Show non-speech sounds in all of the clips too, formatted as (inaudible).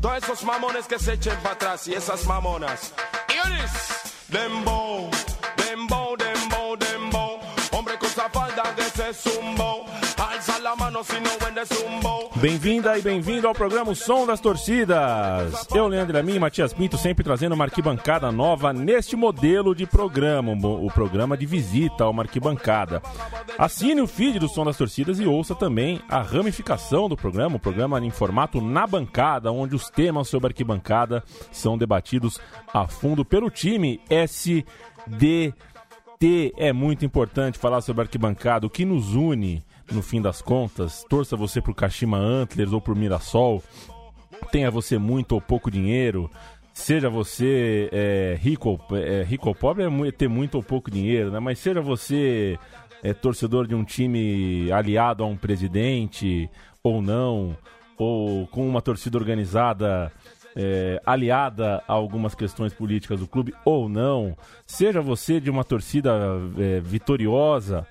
Todos esos mamones que se echen para atrás y esas mamonas. Ionis, dembow, dembow, dembow, dembow. Hombre con esa falda de ese zumbo. Bem-vinda e bem-vindo ao programa o Som das Torcidas. Eu, Leandro Amin e Matias Pinto, sempre trazendo uma arquibancada nova neste modelo de programa, o programa de visita ao arquibancada. Assine o feed do Som das Torcidas e ouça também a ramificação do programa, o programa em formato na bancada, onde os temas sobre arquibancada são debatidos a fundo pelo time SDT. É muito importante falar sobre arquibancada, o que nos une no fim das contas. Torça você pro Kashima Antlers ou pro Mirassol. Tenha você muito ou pouco dinheiro. Seja você é, rico, é, rico ou pobre, é ter muito ou pouco dinheiro, né? Mas seja você é, torcedor de um time aliado a um presidente ou não, ou com uma torcida organizada é, aliada a algumas questões políticas do clube ou não, seja você de uma torcida é, vitoriosa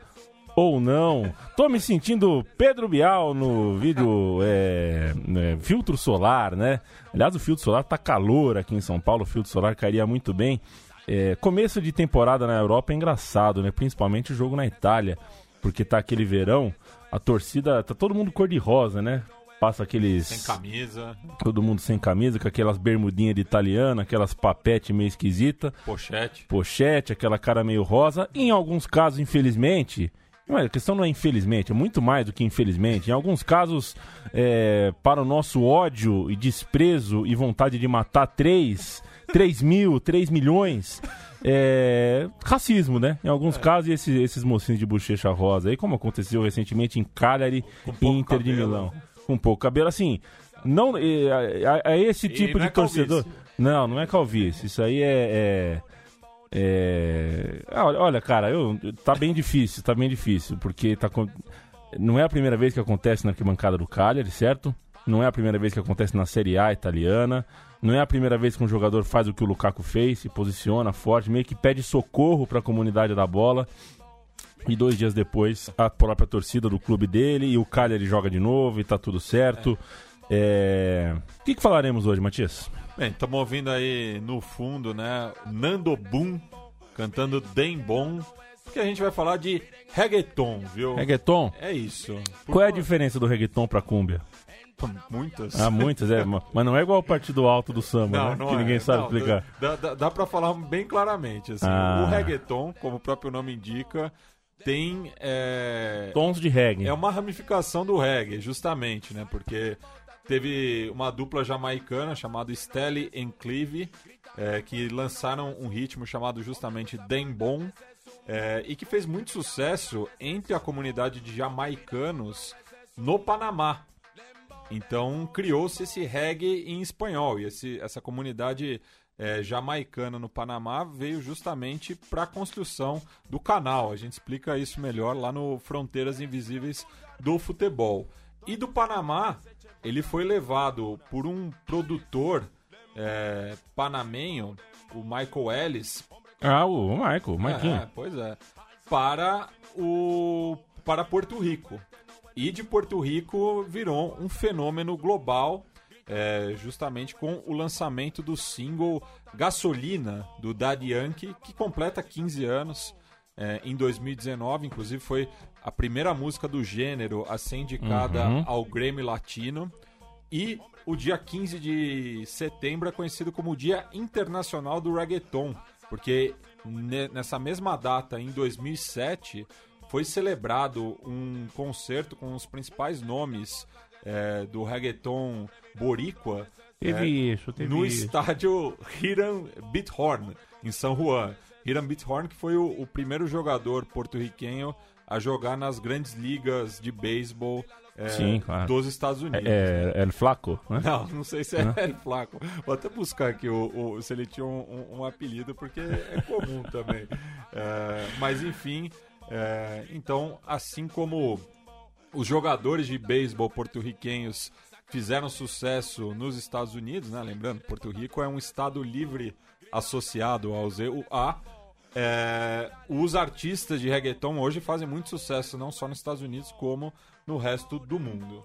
ou não. Tô me sentindo Pedro Bial no vídeo é, é, filtro solar, né? Aliás, o filtro solar tá calor aqui em São Paulo, o filtro solar cairia muito bem. É, começo de temporada na Europa é engraçado, né? Principalmente o jogo na Itália, porque tá aquele verão, a torcida, tá todo mundo cor de rosa, né? Passa aqueles. Sem camisa. Todo mundo sem camisa, com aquelas bermudinhas de italiana, aquelas papete meio esquisita. Pochete. Pochete, aquela cara meio rosa. Em alguns casos, infelizmente, a questão não é infelizmente, é muito mais do que infelizmente. Em alguns casos, é, para o nosso ódio e desprezo e vontade de matar 3, 3 mil, 3 milhões, é, racismo, né? Em alguns é. casos, esses, esses mocinhos de bochecha rosa aí, como aconteceu recentemente em Cagliari e Inter cabelo. de Milão. Com pouco cabelo, assim, não é, é, é esse tipo de torcedor. Não, não é calvície. Isso aí é, é. Ah, olha, cara, eu, tá bem difícil, tá bem difícil, porque tá, não é a primeira vez que acontece na arquibancada do Cagliari, certo? Não é a primeira vez que acontece na Série A italiana. Não é a primeira vez que um jogador faz o que o Lukaku fez, se posiciona forte, meio que pede socorro para a comunidade da bola. E dois dias depois, a própria torcida do clube dele e o Cagliari joga de novo e tá tudo certo. É... O que, que falaremos hoje, Matias? Bem, estamos ouvindo aí no fundo, né? Nando Boom cantando Dem Bom. Porque a gente vai falar de reggaeton, viu? Reggaeton? É isso. Por Qual é a diferença do reggaeton pra cúmbia? Muitas. Ah, muitas, é. mas não é igual o partido alto do samba, não, né? Não que é. ninguém sabe não, explicar. Dá, dá, dá pra falar bem claramente. Assim, ah. O reggaeton, como o próprio nome indica, tem. É... Tons de reggae. É uma ramificação do reggae, justamente, né? Porque teve uma dupla jamaicana chamada Stelly and Cleve, é, que lançaram um ritmo chamado justamente Dembon, é, e que fez muito sucesso entre a comunidade de jamaicanos no Panamá. Então criou-se esse reggae em espanhol, e esse, essa comunidade é, jamaicana no Panamá veio justamente para a construção do canal. A gente explica isso melhor lá no Fronteiras Invisíveis do Futebol. E do Panamá, ele foi levado por um produtor é, panamenho, o Michael Ellis. Ah, o Michael, o Michael. É, pois é. Para, o, para Porto Rico. E de Porto Rico virou um fenômeno global, é, justamente com o lançamento do single Gasolina, do Daddy Yankee, que completa 15 anos é, em 2019. Inclusive foi a primeira música do gênero a ser indicada uhum. ao Grammy Latino. E o dia 15 de setembro é conhecido como o Dia Internacional do Reggaeton, porque nessa mesma data, em 2007, foi celebrado um concerto com os principais nomes é, do reggaeton boricua teve é, isso, teve no isso. estádio Hiram Bithorn, em São Juan. Hiram Bithorn, que foi o, o primeiro jogador porto-riquenho a jogar nas grandes ligas de beisebol é, Sim, claro. dos Estados Unidos. É, é El Flaco, né? (laughs) Não, não sei se é El Flaco. Vou até buscar aqui o, o se ele tinha um, um, um apelido, porque é comum (laughs) também. É, mas enfim, é, então, assim como os jogadores de beisebol porto-riquenhos fizeram sucesso nos Estados Unidos, né? Lembrando, Porto Rico é um estado livre associado ao ZUA. É, os artistas de reggaeton hoje fazem muito sucesso, não só nos Estados Unidos, como no resto do mundo.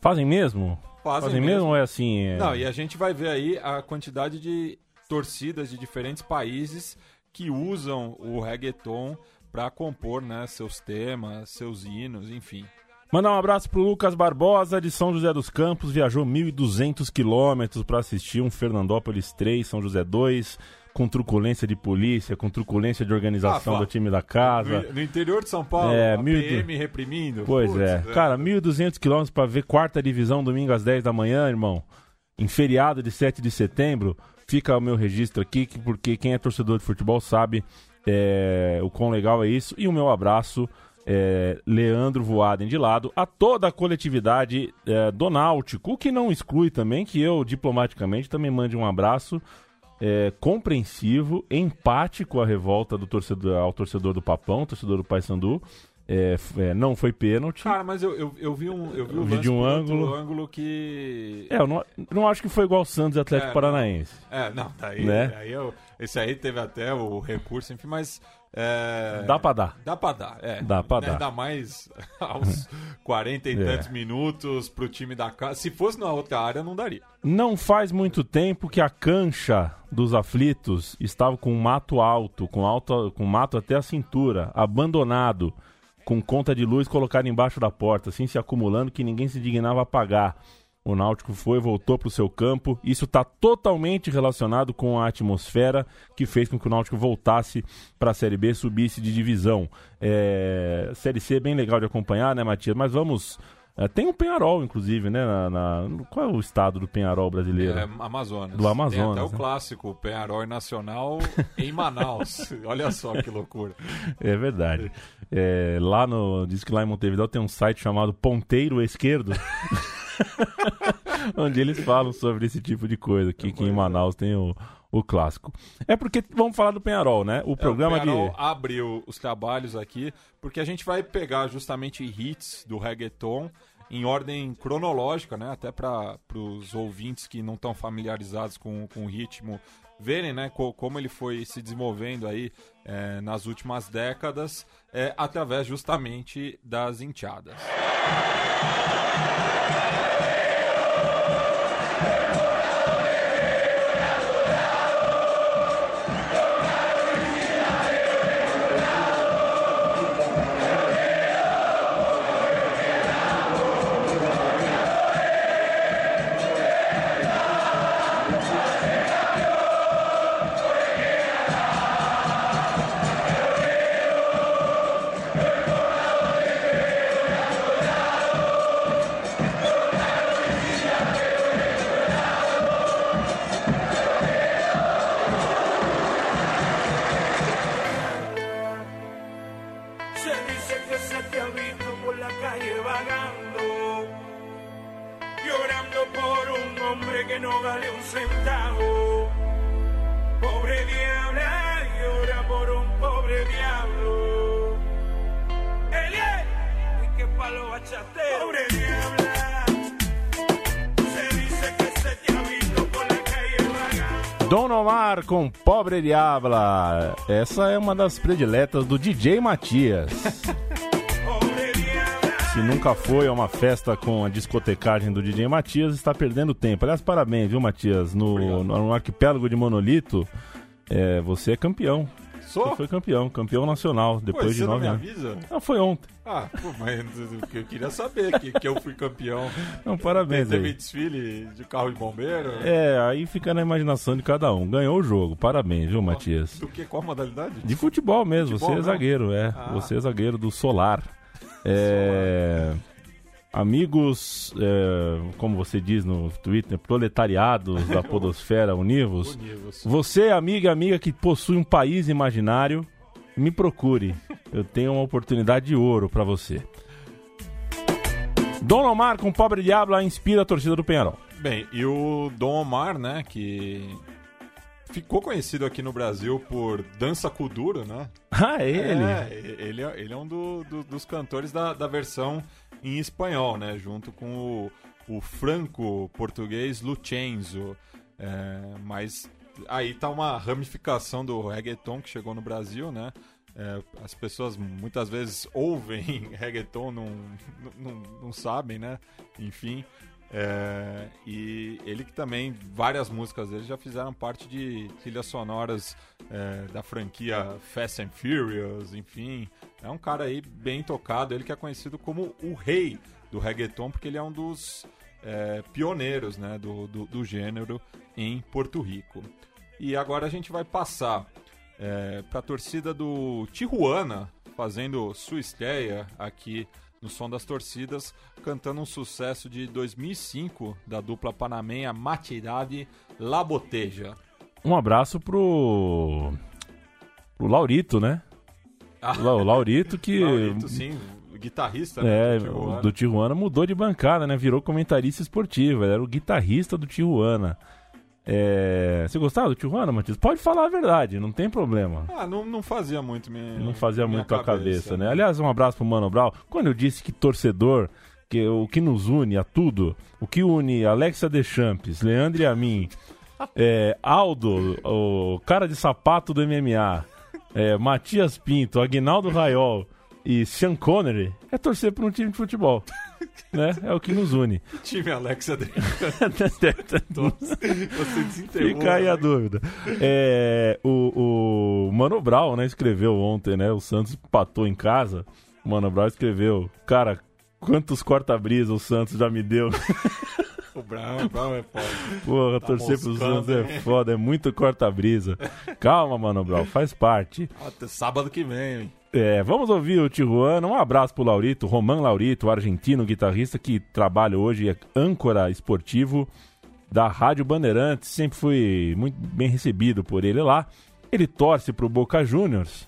Fazem mesmo? Fazem, Fazem mesmo ou é assim? é- Não, e a gente vai ver aí a quantidade de torcidas de diferentes países que usam o reggaeton para compor né, seus temas, seus hinos, enfim. Mandar um abraço pro Lucas Barbosa, de São José dos Campos. Viajou 1.200 quilômetros para assistir um Fernandópolis 3, São José 2, com truculência de polícia, com truculência de organização Ah, do time da casa. No, interior de São Paulo, É, a mil PM reprimindo. Pois Putz, é. Cara, 1.200 quilômetros para ver quarta divisão domingo às 10 da manhã, irmão. Em feriado de 7 de setembro, fica o meu registro aqui, que- porque quem é torcedor de futebol sabe é, o quão legal é isso. E o meu abraço, é, Leandro Voaden de lado, a toda a coletividade é, do Náutico, o que não exclui também que eu, diplomaticamente, também mande um abraço é, compreensivo, empático à revolta do torcedor, ao torcedor do Papão, torcedor do Paysandu. É, é, não foi pênalti. Cara, mas eu, eu, eu vi um, eu vi Eu um vi de um ângulo. ângulo que... É, eu não, não acho que foi igual o Santos e Atlético É, Paranaense. É, não, daí, Né? aí eu, esse aí teve até o recurso, enfim, mas... é, Dá pra dar. Dá pra dar, é. Dá pra Né, dar. Ainda mais (laughs) aos 40 e É. tantos minutos pro time da casa. Se fosse na outra área, não daria. Não faz muito tempo que a cancha dos aflitos estava com mato alto, com, alto, com mato até a cintura, abandonado, com conta de luz colocada embaixo da porta, assim se acumulando que ninguém se dignava a pagar. O Náutico foi, voltou para o seu campo. Isso está totalmente relacionado com a atmosfera que fez com que o Náutico voltasse para a Série B, subisse de divisão. É... Série C é bem legal de acompanhar, né, Matias? Mas vamos. é, tem um Penharol, inclusive, né? na- na- Qual é o estado do Penharol brasileiro? É, Amazonas. Do Amazonas, Tem até o né? clássico, Penharol Nacional em Manaus. (laughs) Olha só que loucura. É verdade. É, lá no. Diz que lá em Montevideo tem um site chamado Ponteiro Esquerdo. (laughs) (laughs) onde eles falam sobre esse tipo de coisa. Que, que em Manaus tem o, o clássico. É porque vamos falar do Penharol, né? O programa É, o Penharol de. abriu os trabalhos aqui, porque a gente vai pegar justamente hits do reggaeton em ordem cronológica, né? Até para os ouvintes que não estão familiarizados com, com o ritmo verem, né? co- como ele foi se desenvolvendo aí é, nas últimas décadas, é, através justamente das enteadas. Com Pobre Diabla. Essa é uma das prediletas do DJ Matias. (laughs) Se nunca foi a uma festa com a discotecagem do DJ Matias, está perdendo tempo. Aliás, parabéns, viu, Matias? No, no arquipélago de Monolito, é, você é campeão. Sou? Você foi campeão, campeão nacional, Pô, depois você de nove anos. avisa? Não, foi ontem. Ah, pô, mas eu queria saber que, que eu fui campeão. Não, parabéns Teve aí. desfile de carro de bombeiro? É, aí fica na imaginação de cada um. Ganhou o jogo, parabéns, viu, Matias? Do que? Qual modalidade? De futebol mesmo, Futebol você é zagueiro, é. Ah. Você é zagueiro do Solar. É, Amigos, é, como você diz no Twitter, proletariados da (laughs) Podosfera Univos. Univos. Você, amiga e amiga que possui um país imaginário, me procure. Eu tenho uma oportunidade de ouro pra você. Dom Omar com Pobre Diablo inspira a torcida do Penharol. Bem, e o Dom Omar, né, que ficou conhecido aqui no Brasil por Dança Kuduro, né? (laughs) Ah, é ele? É, ele, é- ele é um do- do- dos cantores da, da versão em espanhol, né? Junto com o, o franco-português Lucenzo. É, mas aí tá uma ramificação do reggaeton que chegou no Brasil, né? É, as pessoas muitas vezes ouvem (laughs) reggaeton, não, não, não sabem, né? Enfim. É, e ele que também, várias músicas dele já fizeram parte de trilhas sonoras é, da franquia Fast and Furious, enfim. É um cara aí bem tocado, ele que é conhecido como o rei do reggaeton, porque ele é um dos é, pioneiros né, do, do, do gênero em Porto Rico. E agora a gente vai passar é, para a torcida do Tijuana, fazendo sua estreia aqui no Som das Torcidas, cantando um sucesso de 2005 da dupla panamenha Matidade La Boteja. Um abraço pro. pro Laurito, né? Ah. O Laurito que. (laughs) Laurito, sim, guitarrista né, É, do Tijuana. do Tijuana mudou de bancada, né? Virou comentarista esportivo. Ele era o guitarrista do Tijuana. É, Você gostava do Tijuana, Matias? Pode falar a verdade, não tem problema. Ah, não, não fazia muito minha, Não fazia minha muito a cabeça, né? Aliás, um abraço pro Mano Brown. Quando eu disse que torcedor, que o que nos une a tudo, o que une Alexa Deschamps, Leandro e a mim, é, Aldo, o cara de sapato do MMA, é, Matias Pinto, Aguinaldo Raiol e Sean Connery, é torcer por um time de futebol. Né? É o que nos une. (laughs) time Alexa (laughs) Você desenterrou. Fica aí a né? dúvida. É, o, o Mano Brown, né, escreveu ontem, né? O Santos empatou em casa. O Mano Brown escreveu, cara, quantos corta-brisa o Santos já me deu. (laughs) O Brown, o Brown é foda. Porra, Tá torcer pro moscando, Santos é foda, é muito corta-brisa. Calma, Mano Brown, faz parte. Até sábado que vem, hein? É, vamos ouvir o Tijuana. Um abraço pro Laurito, Roman Laurito, argentino guitarrista que trabalha hoje, é âncora esportivo da Rádio Bandeirantes. Sempre fui muito bem recebido por ele lá. Ele torce pro Boca Juniors.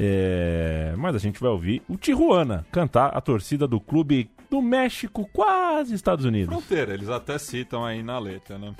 É, mas a gente vai ouvir o Tijuana cantar a torcida do clube do México, quase Estados Unidos. Fronteira, eles até citam aí na letra, né?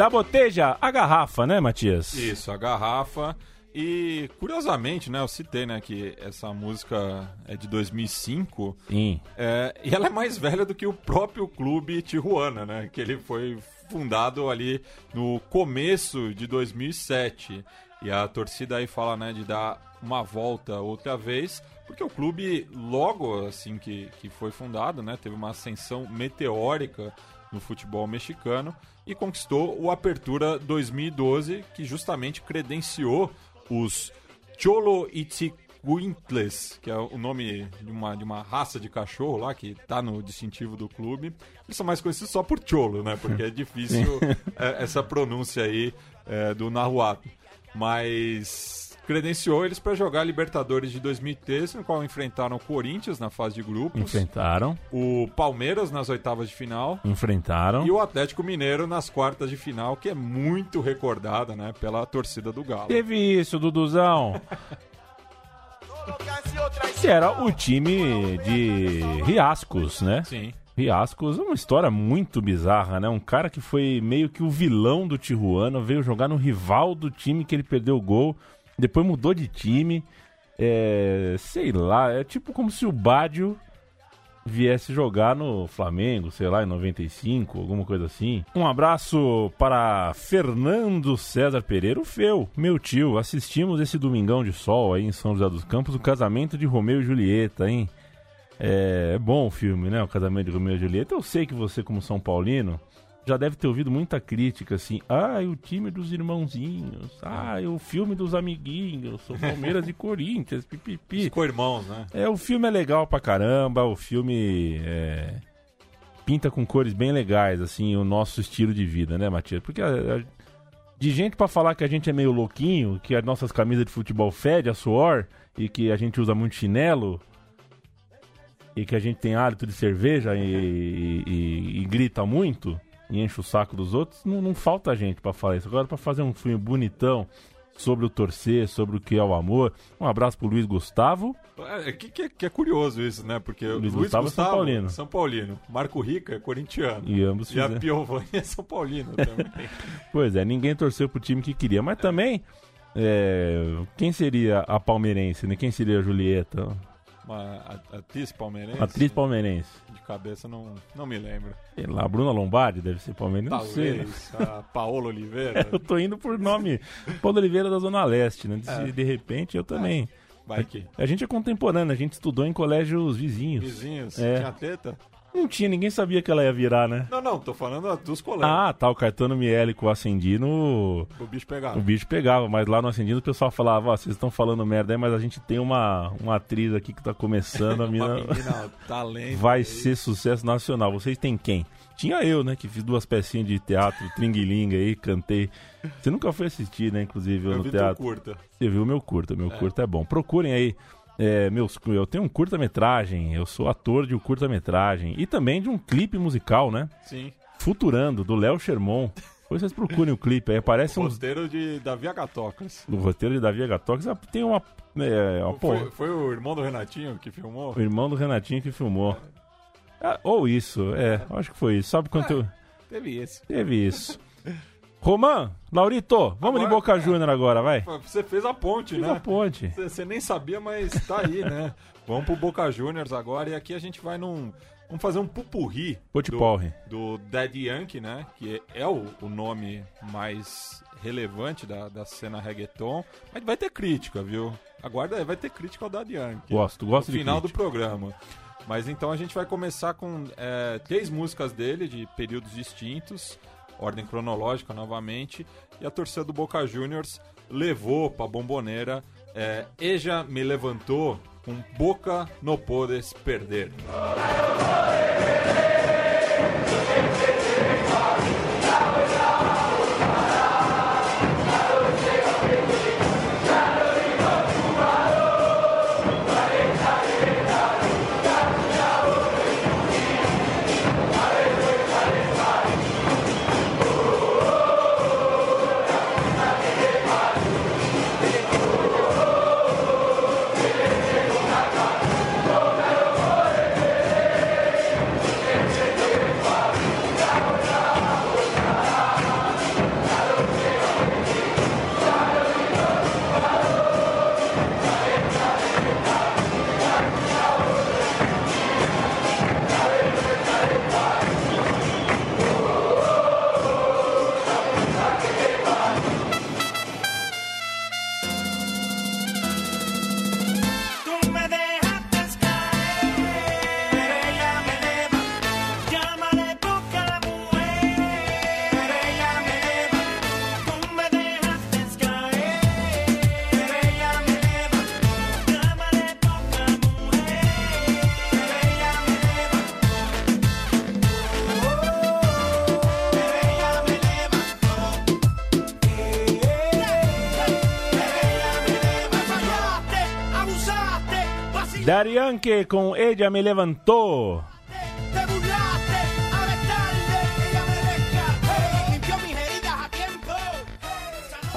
La Boteja, a garrafa, né, Matias? Isso, a garrafa. E curiosamente, né, eu citei, né, que essa música é de 2005. Sim. É, e ela é mais velha do que o próprio clube Tijuana, né? Que ele foi fundado ali no começo de 2007. E a torcida aí fala, né, de dar uma volta outra vez, porque o clube, logo assim que, que foi fundado, né, teve uma ascensão meteórica no futebol mexicano e conquistou o Apertura 2012, que justamente credenciou os Cholo Itzcuintles, que é o nome de uma, de uma raça de cachorro lá, que tá no distintivo do clube. Eles são mais conhecidos só por Cholo, né? Porque é (laughs) difícil é, essa pronúncia aí é, do Nahuatl. Mas credenciou eles para jogar a Libertadores de 2013, no qual enfrentaram o Corinthians na fase de grupos, Enfrentaram, o Palmeiras nas oitavas de final enfrentaram. e o Atlético Mineiro nas quartas de final, que é muito recordada, né, pela torcida do Galo. Teve isso, Duduzão. (laughs) Que era o time de Riascos, né? Sim. Riascos uma história muito bizarra, né? Um cara que foi meio que o vilão do Tijuana, veio jogar no rival do time que ele perdeu o gol, depois mudou de time. É, sei lá, é tipo como se o Bádio viesse jogar no Flamengo, sei lá, em 95, alguma coisa assim. Um abraço para Fernando César Pereira, o Feu, meu tio. Assistimos esse domingão de sol aí em São José dos Campos, o casamento de Romeu e Julieta, hein? É, é bom o filme, né? O casamento de Romeu e Julieta. Eu sei que você, como São Paulino, já deve ter ouvido muita crítica assim. Ah, o time dos irmãozinhos. Ah, o filme dos amiguinhos. São Palmeiras e (laughs) Corinthians. Pipipi. Ficou irmãos, né? É, o filme é legal pra caramba, o filme é, pinta com cores bem legais, assim, o nosso estilo de vida, né, Matias? Porque a- a- de gente pra falar que a gente é meio louquinho, que as nossas camisas de futebol fede a suor e que a gente usa muito chinelo e que a gente tem hálito de cerveja e, e- e- e grita muito e enche o saco dos outros, não, não falta gente pra falar isso. Agora, pra fazer um filme bonitão sobre o torcer, sobre o que é o amor, um abraço pro Luiz Gustavo. É, que, que, que é curioso isso, né? Porque o Luiz Luiz Gustavo Gustavo, é São Paulino. São Paulino. Marco Rica é corintiano. E ambos E a fizeram. Piovani é São Paulino também. (laughs) Pois é, ninguém torceu pro time que queria. Mas também, é, quem seria a palmeirense, né? Quem seria a Julieta? Uma atriz palmeirense. Atriz palmeirense. De cabeça não, não me lembro. Sei lá, Bruna Lombardi deve ser palmeirense. Não sei. né? A Paola Oliveira. (laughs) Eu tô indo por nome Paulo Oliveira da Zona Leste, né? É. De, de repente eu também. Vai que. A gente é contemporâneo, a gente estudou em colégios vizinhos. Vizinhos. É. Tinha treta? Não tinha, ninguém sabia que ela ia virar, né? Não, não, tô falando dos colegas. Ah, tá, o Caetano Miele com o Acendino, O bicho pegava. o bicho pegava, mas lá no Acendino o pessoal falava, ó, vocês estão falando merda aí, mas a gente tem uma, uma atriz aqui que tá começando, a (laughs) mina menina talento. vai aí. ser sucesso nacional. Vocês têm quem? Tinha eu, né, que fiz duas pecinhas de teatro, tringuilinga aí, cantei. Você nunca foi assistir, né, inclusive, eu Eu no vi teatro. curta. Você viu o meu curta, meu curta é bom. Procurem aí. É, meus, eu tenho um curta-metragem, eu sou ator de um curta-metragem e também de um clipe musical, né? Sim. Futurando, do Léo Sherman. Depois vocês procurem o clipe aí, aparece um. Roteiro de Davi Agatocas. No roteiro de Davi Agatox tem uma. É, uma Foi, foi o irmão do Renatinho que filmou? o irmão do Renatinho que filmou. Ah, ou isso, é, acho que foi isso. Sabe quanto eu. Teve esse. Teve isso. Roman, Laurito, vamos de Agora- Boca Júnior agora, vai. Você fez a ponte, Fiz né? a ponte. Você- nem sabia, mas tá aí, né? (laughs) Vamos pro Boca Juniors agora e aqui a gente vai num. Vamos fazer um pupurri do, do Daddy Yankee, né? Que é, é o, o nome mais relevante da, da cena reggaeton. Mas vai ter crítica, viu? Aguarda aí, vai ter crítica ao Daddy Yankee. Gosto, gosto no de final crítica. do programa. Mas então a gente vai começar com é, três músicas dele de períodos distintos, ordem cronológica novamente, e a torcida do Boca Juniors levou pra bomboneira é, Eja me levantou com Boca no podes perder. Daddy Yankee com Ella Me Levantou.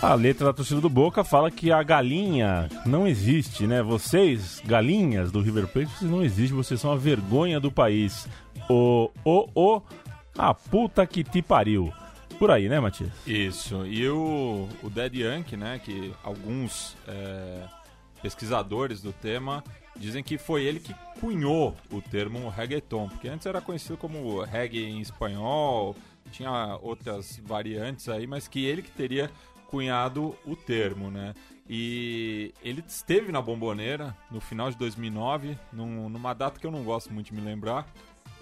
A letra da torcida do Boca fala que a galinha não existe, né? Vocês, galinhas do River Plate, vocês não existem, vocês são a vergonha do país. O, o, o, a puta que te pariu. Por aí, né, Matias? Isso. E o, o Dead Yankee, né, que alguns é, pesquisadores do tema dizem que foi ele que cunhou o termo reggaeton, porque antes era conhecido como reggae em espanhol, tinha outras variantes aí, mas que ele que teria cunhado o termo, né? E ele esteve na Bomboneira no final de 2009, num- numa data que eu não gosto muito de me lembrar,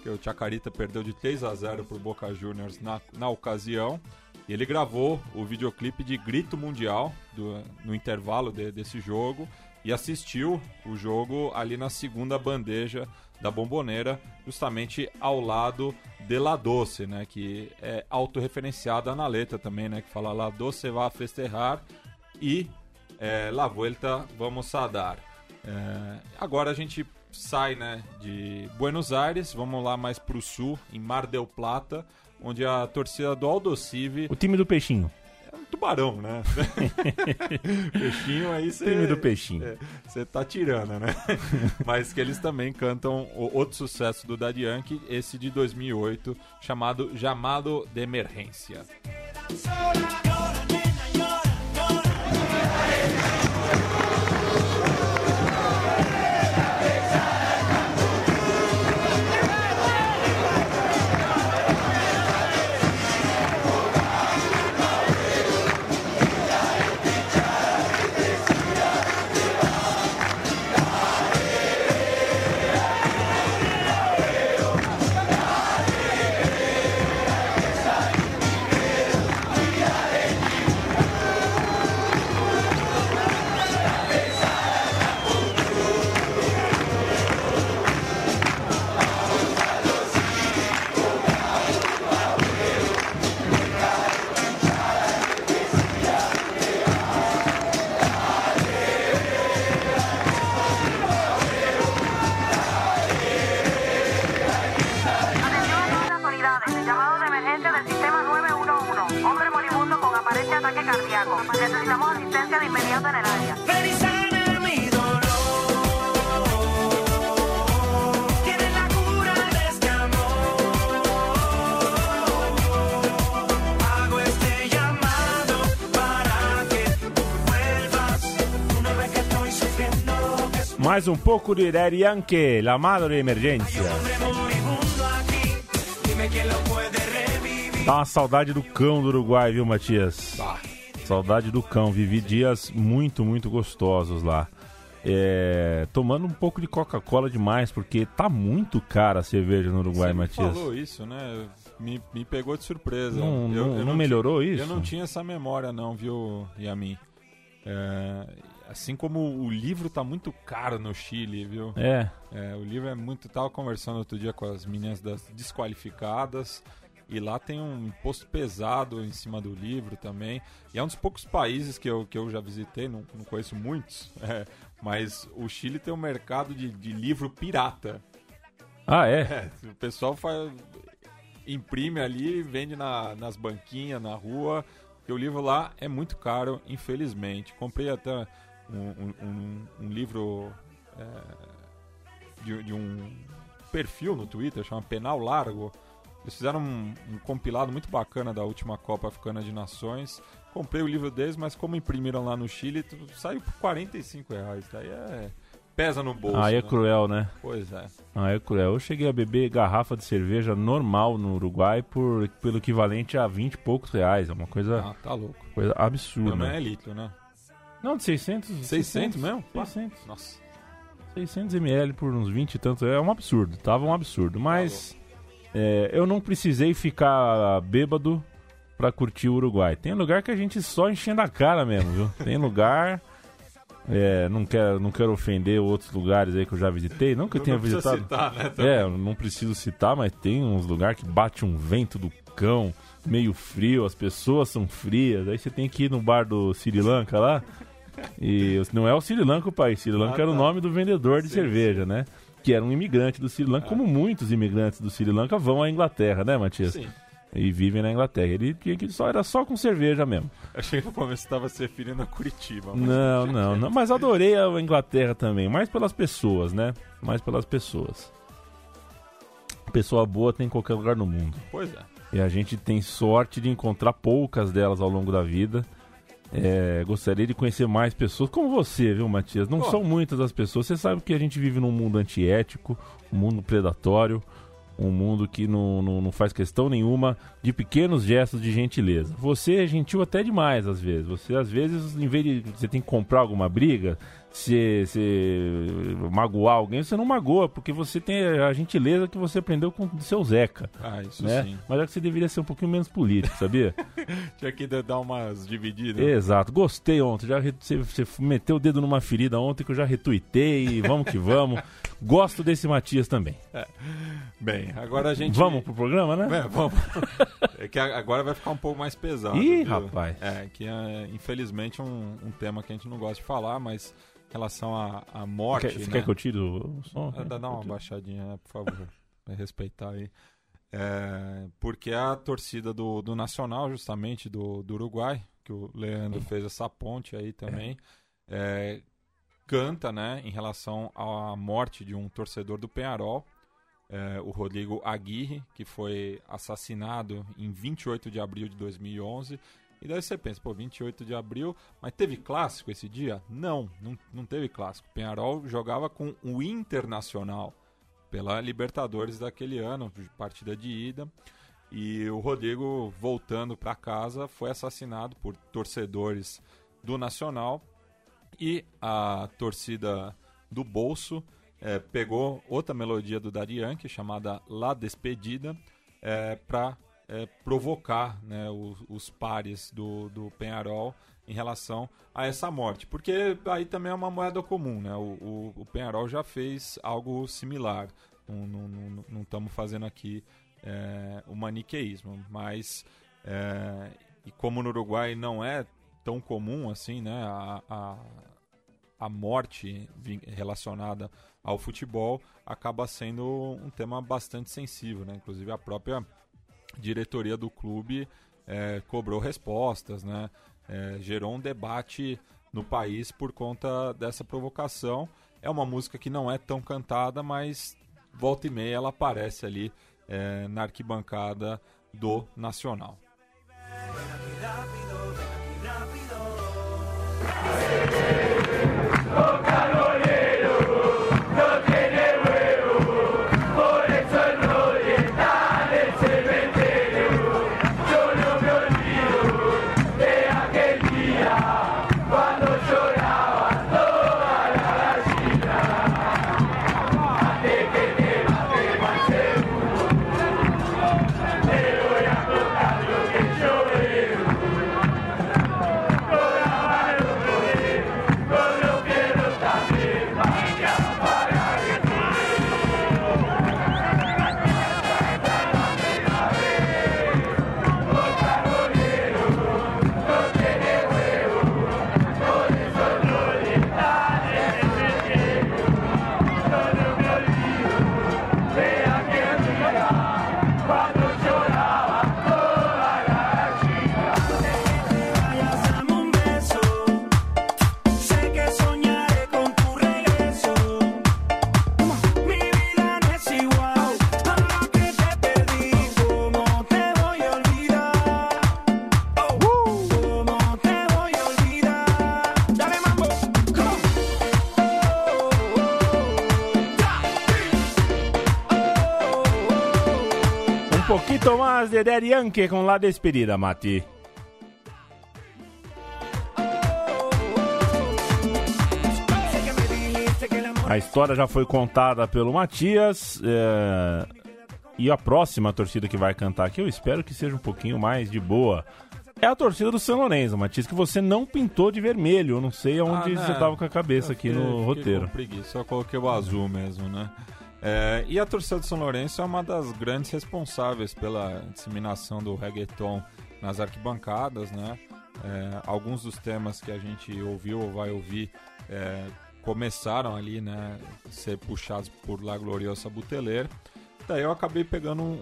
que o Chacarita perdeu de 3 a 0 pro Boca Juniors na, na ocasião. E ele gravou o videoclipe de Grito Mundial do- no intervalo de- desse jogo e assistiu o jogo ali na segunda bandeja da Bomboneira, justamente ao lado de La Doce, né, que é autorreferenciada na letra também, né, que fala La Doce va festejar e é, La Vuelta vamos a dar. É, agora a gente sai né, de Buenos Aires, vamos lá mais pro sul, em Mar del Plata, onde a torcida do Aldocive O time do Peixinho. É um tubarão, né? (laughs) Peixinho aí você... Time do Peixinho. É, Você tá tirando, né? (laughs) Mas que eles também cantam o outro sucesso do Daddy Yankee, esse de 2008, chamado Chamado de Emergência. Mais um pouco de Daddy Yankee, La Madre de Emergência. Dá uma saudade do cão do Uruguai, viu, Matias? Saudade do cão. Vivi dias muito, muito gostosos lá. É, tomando um pouco de Coca-Cola demais, porque tá muito cara a cerveja no Uruguai, Você Matias. falou isso, né? Me, me pegou de surpresa. Não- não- não melhorou tinha- isso? Eu não tinha essa memória, não, viu, Yamin? É, assim como o livro tá muito caro no Chile, viu? É, É, o livro é muito. Tava conversando outro dia com as meninas das desqualificadas. E lá tem um imposto pesado em cima do livro também. E é um dos poucos países que eu, que eu já visitei, não, não conheço muitos, (laughs) é, mas o Chile tem um mercado de, de livro pirata. Ah, é? É, o pessoal faz, imprime ali e vende na- nas banquinhas, na rua. Porque o livro lá é muito caro, infelizmente. Comprei até um, um- um- livro é, de, de um perfil no Twitter, chama Penal Largo. Eles fizeram um, um compilado muito bacana da última Copa Africana de Nações. Comprei o livro deles, mas como imprimiram lá no Chile, saiu por 45 reais. Aí é. Pesa no bolso. Aí é né? cruel, né? Pois é. Ah, é cruel. Eu cheguei a beber garrafa de cerveja normal no Uruguai por, pelo equivalente a 20 e poucos reais. É uma coisa, Ah, tá louco. coisa absurda. menos é litro, né? Não, de 600. 600 mesmo? 600. Nossa. 600 ml por uns 20 e tanto. É um absurdo. Tava um absurdo. Mas é, eu não precisei ficar bêbado pra curtir o Uruguai. Tem lugar que a gente só enchendo a cara mesmo, viu? (laughs) Tem lugar... é, não, quero, não quero ofender outros lugares aí que eu já visitei. Não que eu tenha visitado... citar, né? É, não preciso citar, mas tem uns lugares que bate um vento do cão, meio frio, as pessoas são frias. Aí você tem que ir no bar do Sri Lanka lá, E não é o Sri Lanka o país, Sri Lanka Ah, era o tá. nome do vendedor de Sim, cerveja, né? Que era um imigrante do Sri Lanka, como muitos imigrantes do Sri Lanka vão à Inglaterra, né, Matias? Sim. E vivem na Inglaterra. Ele tinha que só era só com cerveja mesmo. Achei que no começo estava se referindo a Curitiba. Não, não, não. Mas adorei a Inglaterra também. Mais pelas pessoas, né? Mais pelas pessoas. Pessoa boa tem em qualquer lugar no mundo. Pois é. E a gente tem sorte de encontrar poucas delas ao longo da vida. É, gostaria de conhecer mais pessoas como você, viu, Matias? Não são muitas as pessoas. Você sabe que a gente vive num mundo antiético, um mundo predatório, um mundo que não, não, não faz questão nenhuma de pequenos gestos de gentileza. Você é gentil até demais às vezes. Você, às vezes, em vez de você tem que comprar alguma briga, se, se magoar alguém, você não magoa, porque você tem a gentileza que você aprendeu com o seu Zeca Ah, isso né? sim. Mas é que você deveria ser um pouquinho menos político, sabia? (laughs) Tinha que dar umas divididas. Exato. Gostei ontem. Já re- você, você meteu o dedo numa ferida ontem que eu já retuitei. Vamos que vamos. (laughs) Gosto desse Matias também. Bem, agora a gente. Vamos pro programa, né? É, vamos. (laughs) É que agora vai ficar um pouco mais pesado. Ih, viu? rapaz. É, que é, infelizmente um, um tema que a gente não gosta de falar, mas em relação à, à morte. Quer, você né? quer que eu tire o som? Ah, Dá, dá uma baixadinha, né, por favor. Vai respeitar aí. É, porque a torcida do, do Nacional, justamente, do, do Uruguai, que o Leandro fez essa ponte aí também, é, canta né, em relação à morte de um torcedor do Penharol, é, o Rodrigo Aguirre, que foi assassinado em 28 de abril de 2011. E daí você pensa, pô, 28 de abril, mas teve clássico esse dia? Não, não, não teve clássico. Penharol jogava com o Internacional pela Libertadores daquele ano, partida de ida. E o Rodrigo, voltando para casa, foi assassinado por torcedores do Nacional. E a torcida do Bolso eh, pegou outra melodia do Daddy Yankee, chamada La Despedida, para provocar né, os, os pares do, do Penharol em relação a essa morte. Porque aí também é uma moeda comum, né? O, o, o Penharol já fez algo similar. Não estamos fazendo aqui é, o maniqueísmo, mas é, e como no Uruguai não é tão comum assim, né? A, a, a morte relacionada ao futebol acaba sendo um tema bastante sensível, né? Inclusive a própria diretoria do clube é, cobrou respostas, né? É, gerou um debate no país por conta dessa provocação. É uma música que não é tão cantada, mas volta e meia ela aparece ali é, na arquibancada do Nacional. Okay. Daddy Yankee con la despedida, Mati. A história já foi contada pelo Matias. é, E a próxima torcida que vai cantar aqui, eu espero que seja um pouquinho mais de boa. É a torcida do São Lourenço, Matias, que você não pintou de vermelho. Eu não sei aonde Ah, né? você tava com a cabeça aqui Eu no fiquei roteiro. Com preguiça, eu coloquei o azul mesmo, né? É, e a torcida do São Lourenço é uma das grandes responsáveis pela disseminação do reggaeton nas arquibancadas, né? É, alguns dos temas que a gente ouviu ou vai ouvir é, começaram ali, né, ser puxados por La Gloriosa Buteler. Daí eu acabei pegando um,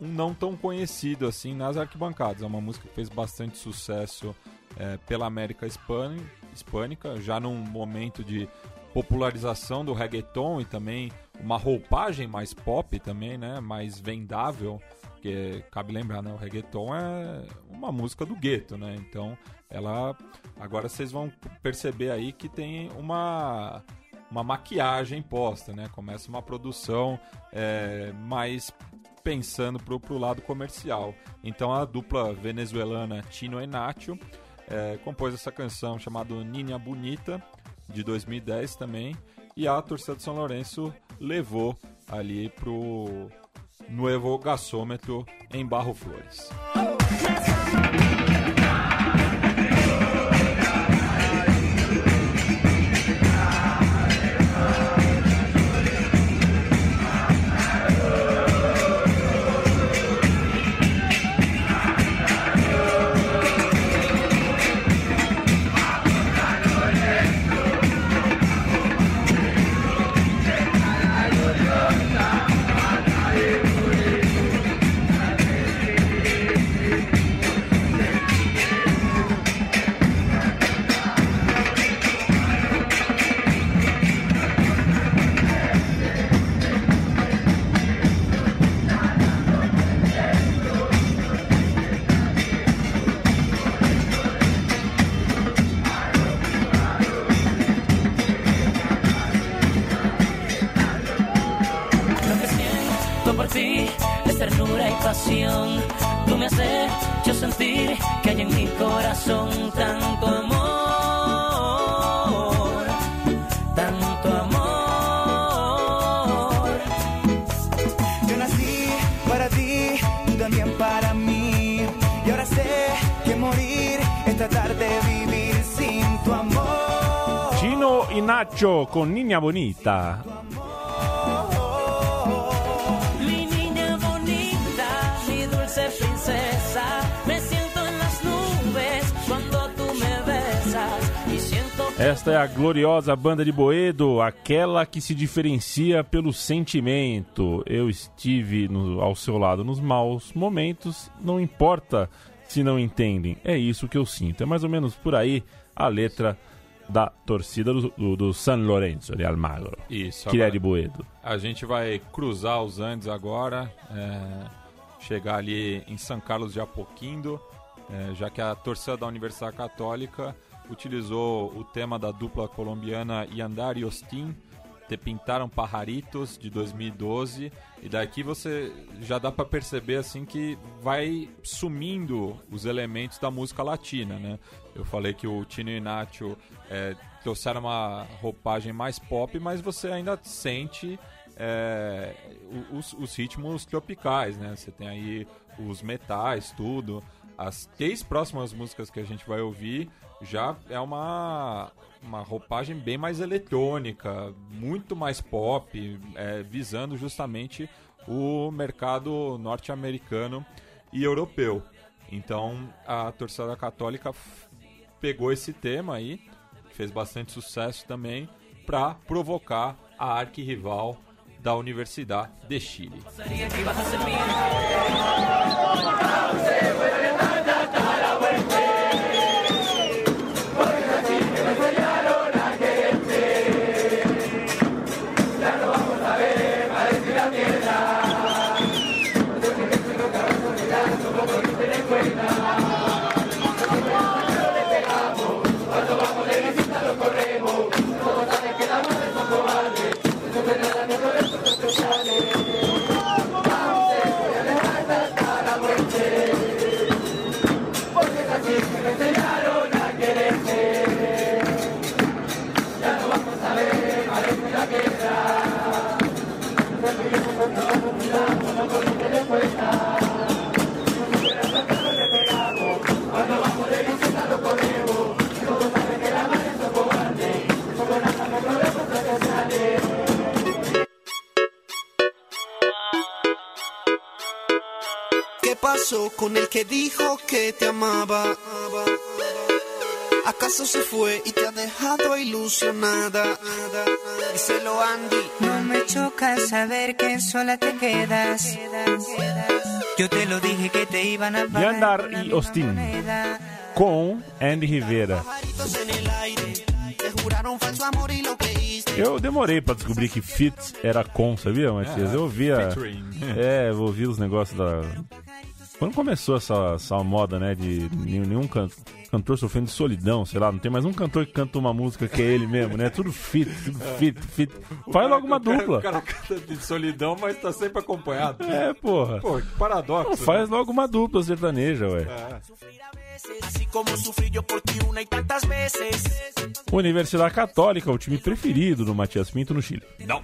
um, um não tão conhecido assim nas arquibancadas. É uma música que fez bastante sucesso é, pela América Hispâni- Hispânica, já num momento de popularização do reggaeton e também uma roupagem mais pop também, né, mais vendável, porque cabe lembrar, né, o reggaeton é uma música do gueto, né? Então, ela agora vocês vão perceber aí que tem uma uma maquiagem posta, né? Começa uma produção é, mais pensando pro, pro lado comercial. Então a dupla venezuelana Tino e Nacho é, compôs essa canção chamada Ninha Bonita, de 2010 também, e a torcida de São Lourenço levou ali pro Nuevo Gasômetro em Barro Flores. Besas y siento Esta é a gloriosa banda de Boedo, aquela que se diferencia pelo sentimento. Eu estive no- ao seu lado nos maus momentos, não importa se não entendem, é isso que eu sinto. É mais ou menos por aí a letra da torcida do, do, do San Lorenzo de Almagro, Isso, que é de Boedo. A gente vai cruzar os Andes agora, é, chegar ali em São Carlos de Apoquindo, é, já que a torcida da Universidade Católica utilizou o tema da dupla colombiana Yandar e Ostin, Te Pintaram Pajaritos, de 2012, e daqui você já dá para perceber assim que vai sumindo os elementos da música latina, né? Eu falei que o Tino e Nacho é, trouxeram uma roupagem mais pop, mas você ainda sente é, os, os ritmos tropicais, né? Você tem aí os metais, tudo. As três próximas músicas que a gente vai ouvir já é uma, uma roupagem bem mais eletrônica, muito mais pop, é, visando justamente o mercado norte-americano e europeu. Então a torcida católica pegou esse tema aí, fez bastante sucesso também, para provocar a arquirrival da Universidade de Chile. Con el que dijo que te amaba? ¿Acaso se fue y te ha dejado ilusionada? Díselo Andy. No me choca saber que sola te quedas. Yo te lo dije que te iban a pagar Yandar y Austin. Com Andy Rivera. Eu demorei pra descobrir que Fit era com, sabia, Matias? É, eu ouvia. featuring. É, eu ouvi os negócios da. Quando começou essa, essa moda, né, de nenhum, nenhum can- cantor sofrendo de solidão, sei lá, não tem mais um cantor que canta uma música que é ele mesmo, né? Tudo fit, tudo fit, fit. Faz logo uma O cara- dupla. O cara canta de solidão, mas tá sempre acompanhado. É, porra. Pô, que paradoxo. Não, faz logo uma dupla sertaneja, ué. né? Veces. Universidade Católica, o time preferido do Matias Pinto no Chile. Não.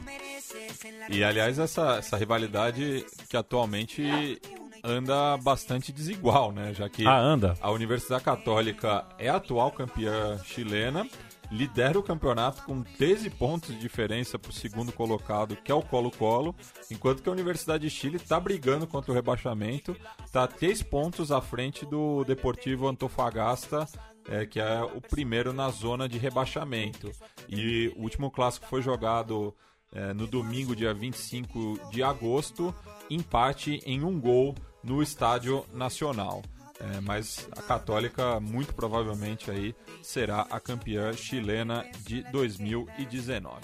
E aliás, essa, essa rivalidade que atualmente anda bastante desigual, né? Já que Ah, anda. a Universidade Católica é a atual campeã chilena, lidera o campeonato com 13 pontos de diferença para o segundo colocado, que é o Colo-Colo, enquanto que a Universidade de Chile está brigando contra o rebaixamento, está 3 pontos à frente do Deportivo Antofagasta, é, que é o primeiro na zona de rebaixamento. E o último clássico foi jogado é, no domingo, dia 25 de agosto, empate em um gol no Estádio Nacional. É, mas a Católica, muito provavelmente, aí será a campeã chilena de 2019.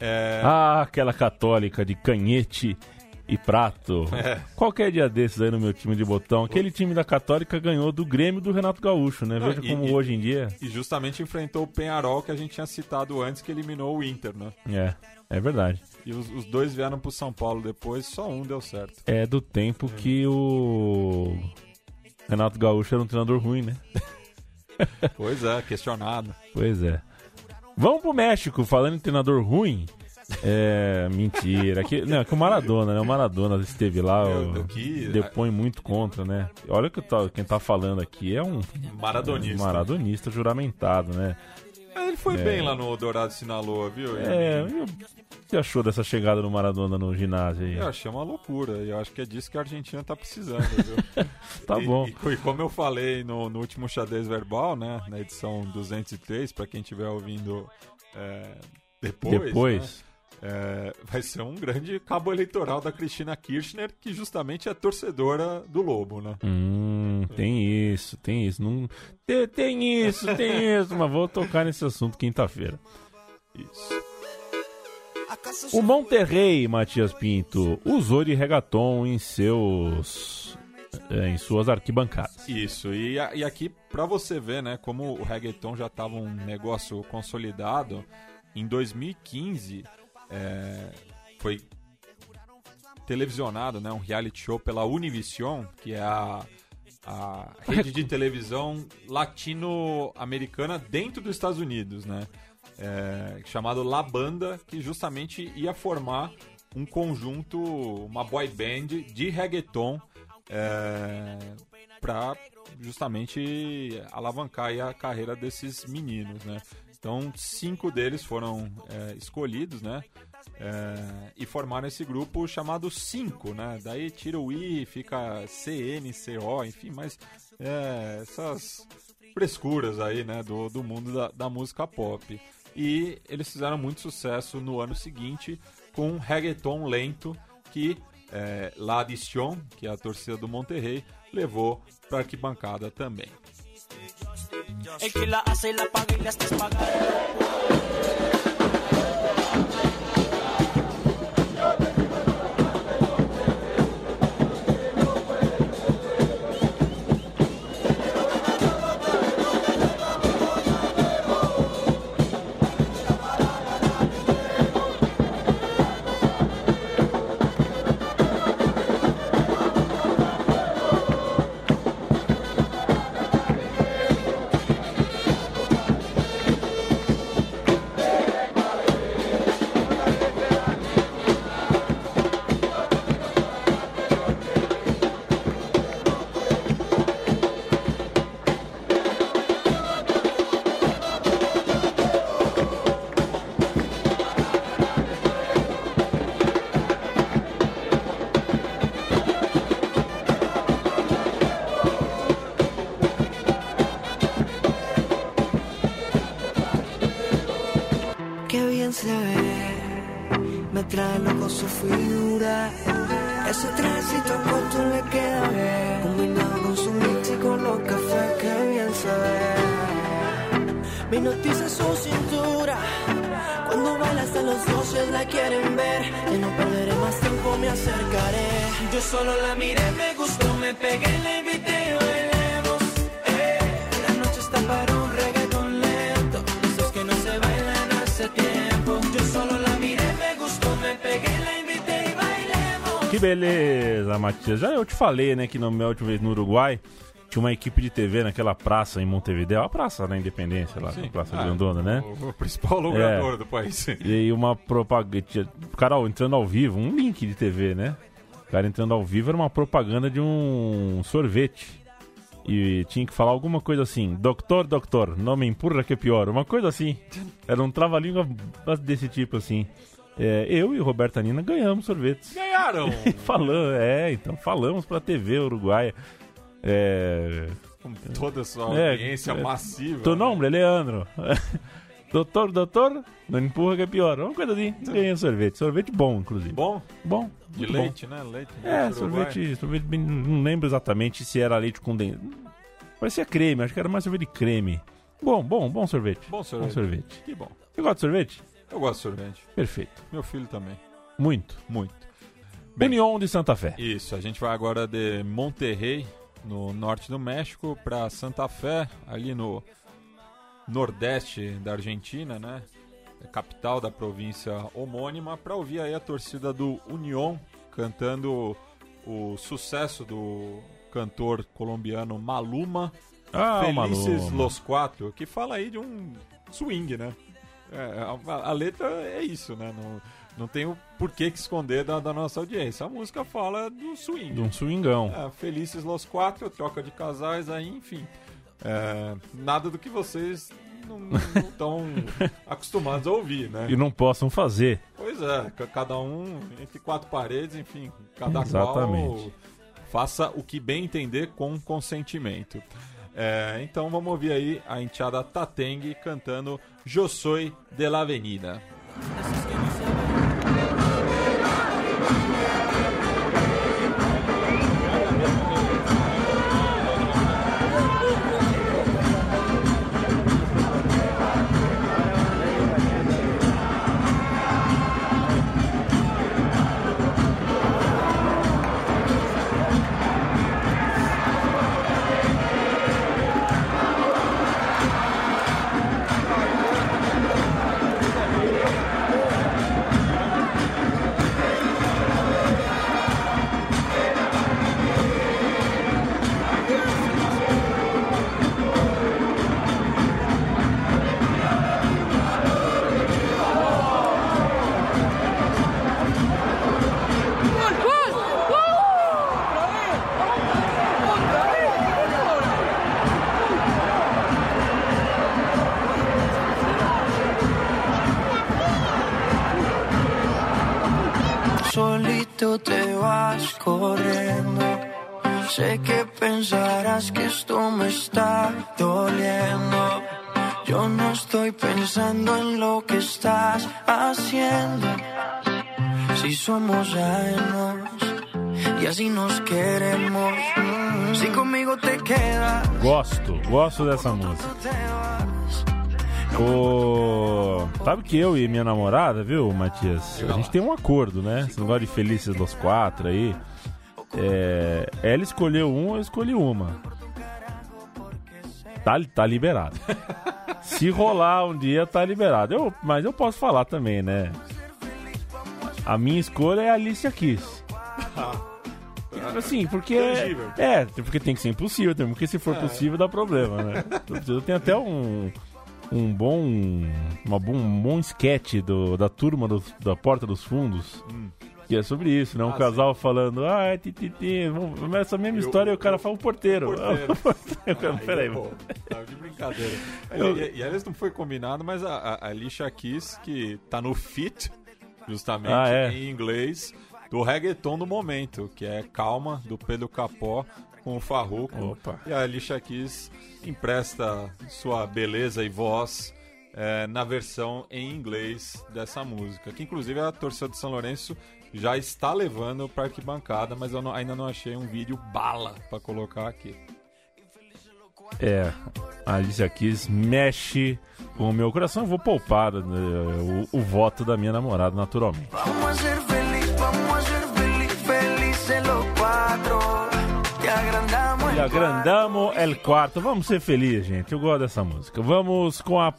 É, Ah, aquela católica de canhete e prato. É. Qualquer dia desses aí no meu time de botão. Aquele time da Católica ganhou do Grêmio do Renato Gaúcho, né? Veja e- como e- hoje em dia. E justamente enfrentou o Penharol, que a gente tinha citado antes, que eliminou o Inter, né? É, é verdade. E os, os dois vieram pro São Paulo depois, só um deu certo. É do tempo que o Renato Gaúcho era um treinador ruim, né? (laughs) Pois é, questionado. Pois é. Vamos pro México, falando em treinador ruim. É, mentira. Que, não, é que o Maradona, né? O Maradona esteve lá, Meu que- depõe muito contra, né? Olha que tá- quem tá falando aqui é um Maradonista. um maradonista juramentado, né? É, Ele foi É. bem lá no Dourado Sinaloa, viu? É, e o que você achou dessa chegada do Maradona no ginásio aí? Eu achei uma loucura. E eu acho que é disso que a Argentina tá precisando, viu? (laughs) Tá E- bom. E, e como eu falei no, no último xadrez verbal, né? Na edição 203, pra quem estiver ouvindo é, depois. Depois. né, é, vai ser um grande cabo eleitoral da Cristina Kirchner, que justamente é torcedora do Lobo, né? Hum, tem isso, tem isso. Não... Tem, tem isso, tem isso, mas vou tocar nesse assunto quinta-feira. Isso. O Monterrey, Matias Pinto, usou de reggaeton em seus. é, em suas arquibancadas. Isso, e, a- e aqui pra você ver, né, como o reggaeton já tava um negócio consolidado, em 2015 é, foi televisionado, né, um reality show pela Univision, que é a, a rede de televisão latino-americana dentro dos Estados Unidos, né, é, chamado La Banda, que justamente ia formar um conjunto, uma boy band de reggaeton é, para justamente alavancar a carreira desses meninos, né? Então, cinco deles foram é, escolhidos, né? É, e formaram esse grupo chamado Cinco, né? Daí tira o I, fica CNCO, enfim, mas é, essas frescuras aí, né? Do, do mundo da, da música pop. E eles fizeram muito sucesso no ano seguinte com um reggaeton lento que é, La Addition, que é a torcida do Monterrey, levou para arquibancada também. El que la hace la paga y la estás pagando. Trajecito corto le queda bien, combinado con su mix y con los cafés que bien se ve. Me noticia su cintura. Cuando baila hasta los doces la quieren ver. Que no perderé más tiempo, me acercaré. Yo solo la miré, me gustó, me pegué, la invité beleza, Matias. Já eu te falei, né, que na minha última vez no Uruguai tinha uma equipe de TV naquela praça em Montevideo, a praça da Independência lá, a Praça Ah, Grandona, né? O, o principal lucrador É. do país. E aí uma propaganda. Ó, entrando ao vivo, um link de TV, né? O cara entrando ao vivo era uma propaganda de um sorvete. E tinha que falar alguma coisa assim: Doutor, doutor, não me empurra que é pior. Uma coisa assim. Era um trava-língua desse tipo assim. É, eu e Roberta Nina ganhamos sorvetes. Ganharam! (laughs) Falando, é, então falamos pra TV uruguaia. É. Com toda a sua É, audiência é, massiva. Tu nome, Leandro. (laughs) doutor, doutor, não empurra que é pior. Uma coisa assim, ganhei um sorvete. Sorvete bom, inclusive. Bom? Bom. De leite, bom. né? Leite. É, sorvete, sorvete não lembro exatamente se era leite com dentro. Parecia creme, acho que era mais sorvete de creme. Bom, bom, bom sorvete. Bom sorvete. Bom sorvete. Que bom. Você gosta de sorvete? Eu gosto de sorvete. Perfeito. Meu filho também. Muito. Muito. União de Santa Fé. Isso, a gente vai agora de Monterrey, no norte do México, para Santa Fé, ali no nordeste da Argentina, né? É Capital da província homônima, para ouvir aí a torcida do União cantando o sucesso do cantor colombiano Maluma, Ah, Felices Maluma. Los Quatro, que fala aí de um swing, né? É, a, a letra é isso, né? Não, não tem o porquê que esconder da, da nossa audiência. A música fala do swing. De um swingão. É, Felices Los Quatro, troca de casais aí, enfim. É, nada do que vocês não estão (laughs) acostumados a ouvir, né? E não possam fazer. Pois é, ca- cada um entre quatro paredes, enfim, cada Exatamente. qual faça o que bem entender com consentimento. É, então vamos ouvir aí a enteada Tatengue cantando Soy de la Avenida. Sé que pensarás que esto me está doliendo. Yo no estoy pensando en lo que estás haciendo. Si somos ajenos y así nos queremos. Mm, Si conmigo te quedas, Gosto, gosto dessa música. O... Sabe que eu e minha namorada, viu, Matias? A gente tem um acordo, né? Esse negócio de Felices dos Quatro aí. É... Ela escolheu um, eu escolhi uma. Tá, tá liberado. Se rolar um dia, tá liberado. Eu, mas eu posso falar também, né? A minha escolha é a Alicia Keys. Assim, porque. É, porque tem que ser impossível, também, porque se for possível dá problema, né? Eu tenho até um. Um bom. Uma um bom sketch do, da turma do- da Porta dos Fundos. Que é sobre isso, né? Um Ah, casal falando, ah, tititi, vamos- essa mesma história e o cara fala o porteiro. Porteiro. (laughs) Eu quero- Aí, Peraí, pô, tá de brincadeira. (laughs) Eu- E, e, aliás, não foi combinado, mas a, a, a Alicia Keys, que tá no fit, justamente, Ah, é? em inglês, do reggaeton do momento, que é Calma, do Pedro Capó, com o Farruko. Opa. E a Alicia Keys empresta sua beleza e voz é, na versão em inglês dessa música, que inclusive a torcida de São Lourenço já está levando para arquibancada, mas eu não- ainda não achei um vídeo bala para colocar aqui. É, a Alicia Keys mexe com o meu coração. Eu vou poupar né, o, o voto da minha namorada, naturalmente. Vamos ser feliz, vamos ser feliz, felices los cuatro. Te agrandamos E agrandamos el quarto. Vamos ser felizes, gente. Eu gosto dessa música. Vamos com a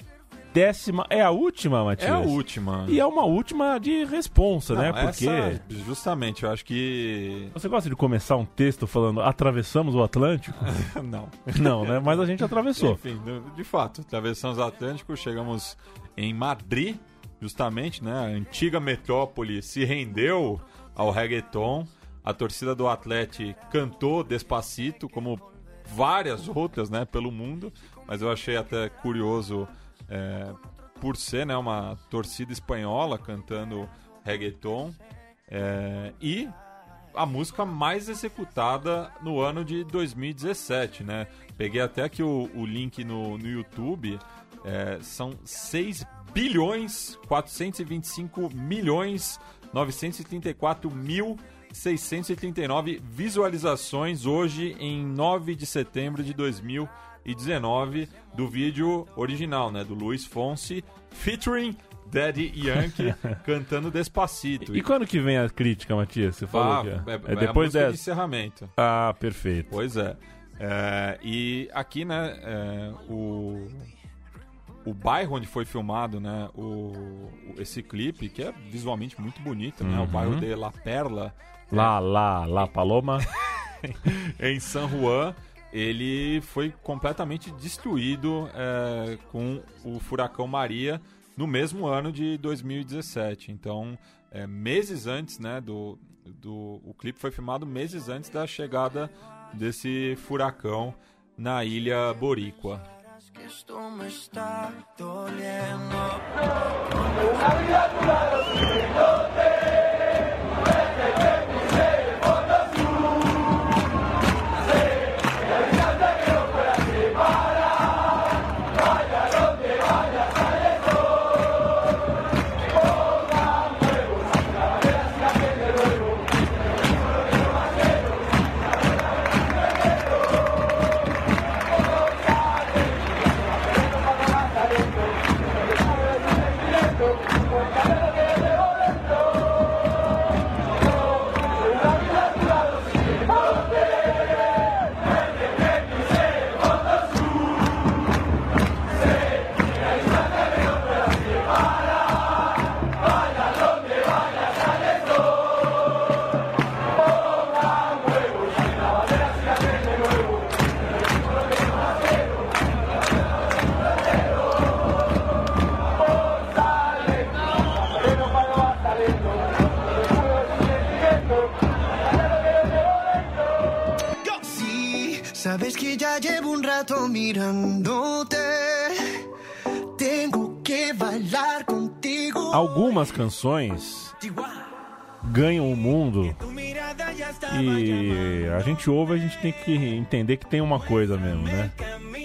décima. É a última, Matias? É a última. E é uma última de responsa, Não, né? Porque. essa, justamente, eu acho que Você gosta de começar um texto falando atravessamos o Atlântico? (laughs) não. Não, né? Mas a gente atravessou. Enfim, de fato, atravessamos o Atlântico, chegamos em Madrid, justamente, né? A antiga metrópole se rendeu ao reggaeton. A torcida do Atlético cantou Despacito, como várias outras, né, pelo mundo. Mas eu achei até curioso, é, por ser né, uma torcida espanhola cantando reggaeton. É, e a música mais executada no ano de 2017, né? Peguei até aqui o, o link no, no YouTube. é, são 6 bilhões 425 milhões 934 mil 639 visualizações hoje em 9 de setembro de 2019 do vídeo original, né, do Luiz Fonsi featuring Daddy Yankee (laughs) cantando Despacito. E quando que vem a crítica, Matias? Você falou Ah, que é, é, é é depois dessa. de encerramento. Ah, perfeito. Pois é. É, e aqui, né, é, o, o bairro onde foi filmado, né, o, esse clipe, que é visualmente muito bonito, né, o Uhum. bairro de La Perla, Lá, lá, lá, Paloma. (laughs) em San Juan, ele foi completamente destruído é, com o furacão Maria no mesmo ano de 2017. Então, é, meses antes, né, do, do o clipe foi filmado meses antes da chegada desse furacão na ilha Boríqua. Algumas canções ganham o mundo e a gente ouve, a gente tem que entender que tem uma coisa mesmo, né?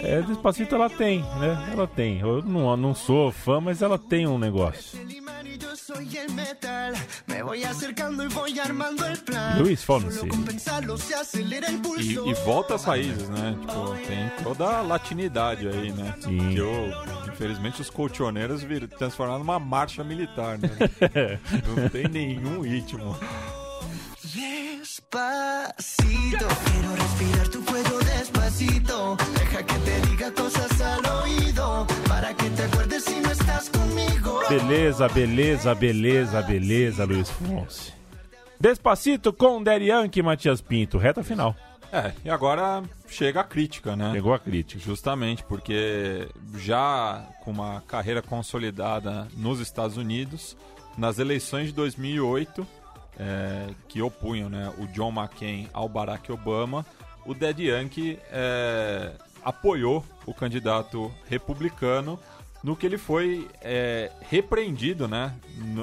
É, Despacito ela tem, né? Ela tem. Eu não, não sou fã, mas ela tem um negócio. El imán y yo soy el metal. Me voy acercando y voy armando el plan. Luis Fonsi. E, e volta às raízes, né? Tipo, tem toda a latinidade aí, né? Sim. Que eu, infelizmente os colchoneiros vir, transformaram numa marcha militar, né? (laughs) Não tem nenhum ritmo. Despacito, quiero respirar tu cuello despacito. Deja que te diga cosas al oído. Para que te acuerdes si no. Beleza, beleza, beleza, beleza, Luiz Fonsi. Despacito com Yankee e Matias Pinto. Reta final. É, e agora chega a crítica, né? Chegou a crítica. Justamente porque já com uma carreira consolidada nos Estados Unidos, nas eleições de 2008, é, que opunham né, o John McCain ao Barack Obama, o Daddy Yankee é, apoiou o candidato republicano no que ele foi é, repreendido né,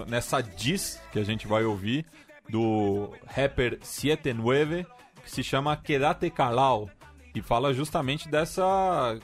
nessa diss que a gente vai ouvir do rapper 79, que se chama Quédate Calao, e fala justamente dessa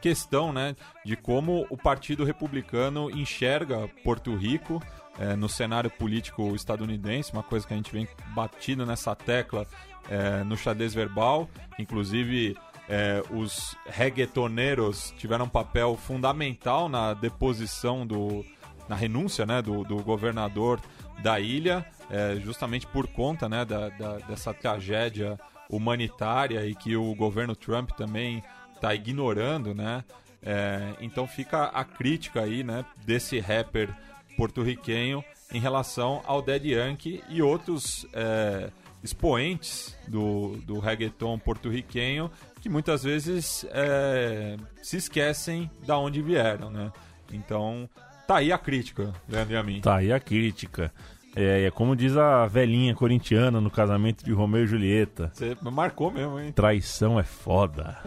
questão, né, de como o Partido Republicano enxerga Porto Rico é, no cenário político estadunidense, uma coisa que a gente vem batido nessa tecla é, no xadrez verbal, inclusive é, os reggaetoneiros tiveram um papel fundamental na deposição do na renúncia né, do, do governador da ilha, é, justamente por conta né, da, da- dessa tragédia humanitária e que o governo Trump também está ignorando, né? É, então fica a crítica aí, né, desse rapper porto-riquenho em relação ao Dead Yankee e outros é, expoentes do, do reggaeton porto-riquenho que muitas vezes é, se esquecem da onde vieram, né? Então tá aí a crítica, Leandro e a mim. Tá aí a crítica. É, é como diz a velhinha corintiana no casamento de Romeu e Julieta. Você marcou mesmo, hein? Traição é foda.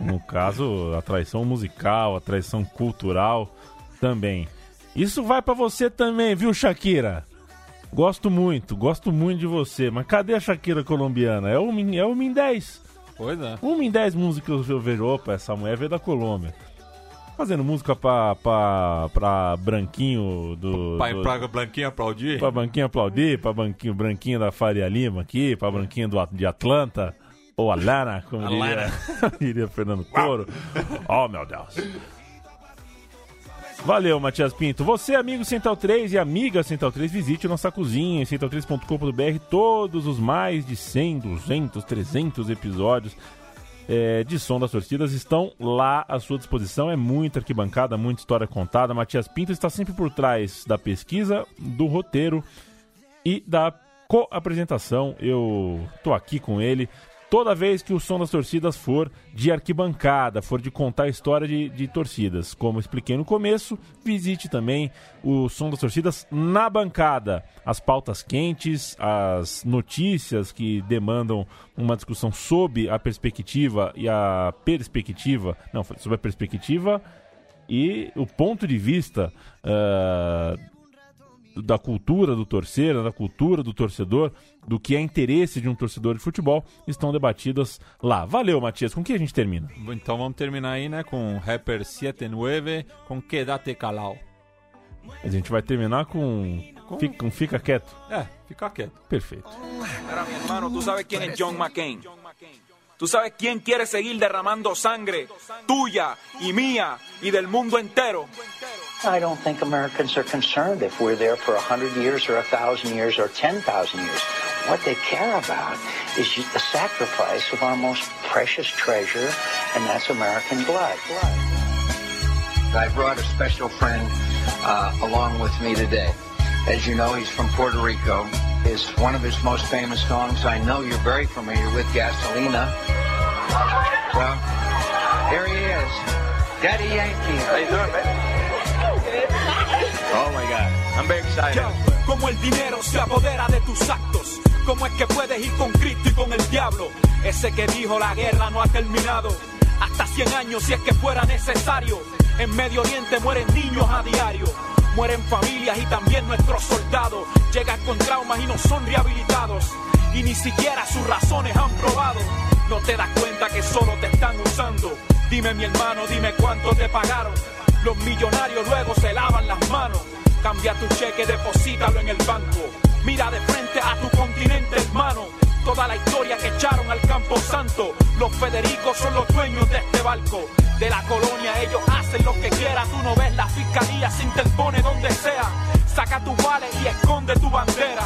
No caso, a traição musical, a traição cultural também. Isso vai pra você também, viu, Shakira? Gosto muito, gosto muito de você. Mas cadê a Shakira colombiana? É em, é uma em 10. Pois é. Uma em 10 músicas eu vejo. Opa, essa mulher veio da Colômbia. Fazendo música pra, pra, pra Branquinho do. Pai do- Praga Blanquinha aplaudir? Pra Branquinho aplaudir, pra Branquinho, Branquinho da Faria Lima aqui, pra Branquinho do, de Atlanta, ou Alana, como diria, (laughs) diria Fernando Toro. oh, meu Deus. Valeu, Matias Pinto. Você, amigo Central 3 e amiga Central 3, visite nossa cozinha em central3.com.br. Todos os mais de 100, 200, 300 episódios é, de Som das Torcidas estão lá à sua disposição. É muita arquibancada, muita história contada. Matias Pinto está sempre por trás da pesquisa, do roteiro e da co-apresentação. Eu tô aqui com ele. Toda vez que o som das torcidas for de arquibancada, for de contar a história de, de torcidas. Como expliquei no começo, visite também o som das torcidas na bancada. As pautas quentes, as notícias que demandam uma discussão sob a perspectiva e a perspectiva. Não, sobre a perspectiva e o ponto de vista ah, da cultura do torcer, da cultura do torcedor, do que é interesse de um torcedor de futebol, estão debatidas lá. Valeu, Matias. Com que a gente termina? Então vamos terminar aí, né, com o rapper 79 com Quédate Calao. A gente vai terminar com. Fica, com fica quieto. É, fica quieto. Perfeito. Mira, mi hermano, tú sabes quién es John McCain. Tú sabes quién quiere seguir derramando sangre tuya y mía y del mundo entero. I don't think Americans are concerned if we're there for 100 years or 1,000 years or 10,000 years. What they care about is the sacrifice of our most precious treasure, and that's American blood. I brought a special friend uh, along with me today. As you know, he's from Puerto Rico. Is one of his most famous songs. I know you're very familiar with Gasolina. Well, here he is, Daddy Yankee. How you doing, Oh my God, I'm very excited. Como el dinero se apodera de tus actos. ¿Cómo es que puedes ir con Cristo y con el diablo? Ese que dijo la guerra no ha terminado. Hasta 100 años si es que fuera necesario. En Medio Oriente mueren niños a diario. Mueren familias y también nuestros soldados. Llegan con traumas y no son rehabilitados. Y ni siquiera sus razones han probado. No te das cuenta que solo te están usando. Dime mi hermano, dime cuánto te pagaron. Los millonarios luego se lavan las manos. Cambia tu cheque, deposítalo en el banco. Mira de frente a tu continente, hermano. Toda la historia que echaron al Campo Santo. Los Federicos son los dueños de este barco. De la colonia ellos hacen lo que quieran. Tú no ves la fiscalía, se interpone donde sea. Saca tu vale y esconde tu bandera.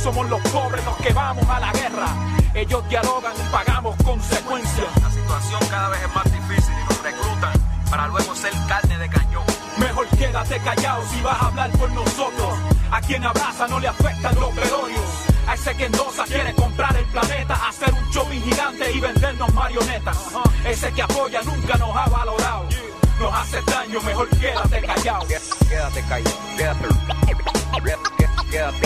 Somos los pobres los que vamos a la guerra. Ellos dialogan y pagamos consecuencias. La situación cada vez es más difícil y nos reclutan para luego ser carne de cañón. Mejor quédate callado si vas a hablar por nosotros. A quien abraza no le afectan los velorios. A ese que endosa quiere comprar el planeta, hacer un shopping gigante y vendernos marionetas. Ese que apoya nunca nos ha valorado. Nos hace daño, mejor quédate callado. Quédate callado, quédate. Quédate,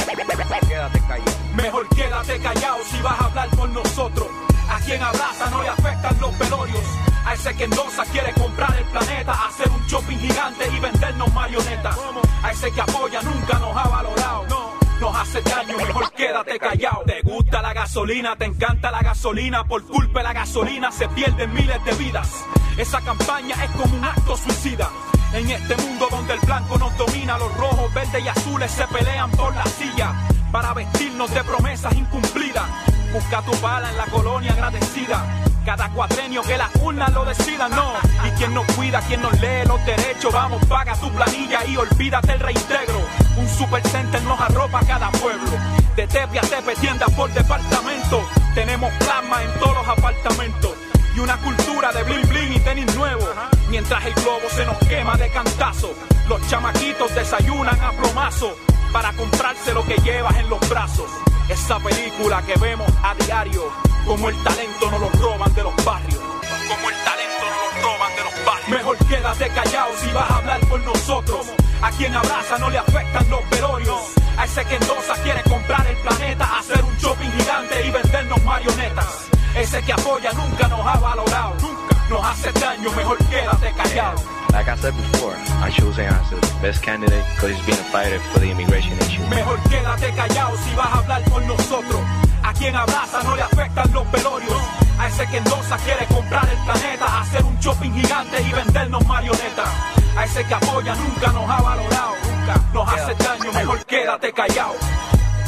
quédate callado. Mejor quédate callado si vas a hablar por nosotros. A quien abraza no le afectan los velorios. A ese que endosa quiere comprar el planeta, hacer un shopping gigante y vendernos marionetas. A ese que apoya nunca nos ha valorado. Nos hace daño, mejor quédate callado. Te gusta la gasolina, te encanta la gasolina. Por culpa de la gasolina se pierden miles de vidas. Esa campaña es como un acto suicida. En este mundo donde el blanco nos domina, los rojos, verdes y azules se pelean por la silla para vestirnos de promesas incumplidas. Busca tu bala en la colonia agradecida. Cada cuatrenio que las urnas lo decidan, no. Y quien nos cuida, quien nos lee los derechos, vamos, paga tu planilla y olvídate el reintegro. Un supercenter nos arropa a cada pueblo. De tepe a tepe, tiendas por departamento. Tenemos plasma en todos los apartamentos. Y una cultura de bling bling y tenis nuevo. Mientras el globo se nos quema de cantazo. Los chamaquitos desayunan a plomazo para comprarse lo que llevas en los brazos. Esa película que vemos a diario, como el talento nos lo roban de los barrios. Como el talento nos lo roban de los barrios. Mejor quédate callado si vas a hablar por nosotros. A quien abraza no le afectan los velorios. A ese que endosa quiere comprar el planeta, hacer un shopping gigante y vendernos marionetas. Ese que apoya nunca nos ha valorado. Nunca nos hace daño, mejor quédate callado. Like I said before, I choose him as the best candidate because he's been a fighter for the immigration issue. Mejor quédate callado si vas a hablar por nosotros. A quien abraza no le afectan los velorios. A ese que endosa quiere comprar el planeta, hacer un shopping gigante y vendernos marionetas. A ese que apoya nunca nos ha valorado. Nunca nos hace daño, mejor quédate callado.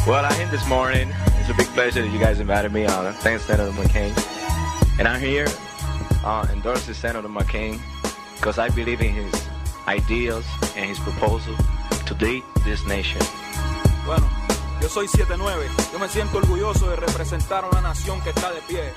Well, I'm here this morning. It's a big pleasure that you guys invited me on. Thanks, Senator McCain. And I'm here uh, endorsing Senator McCain because I believe in his ideals and his proposal to lead this nation. Bueno, yo soy 7-9. Yo me siento orgulloso de representar a una nación que está de pie.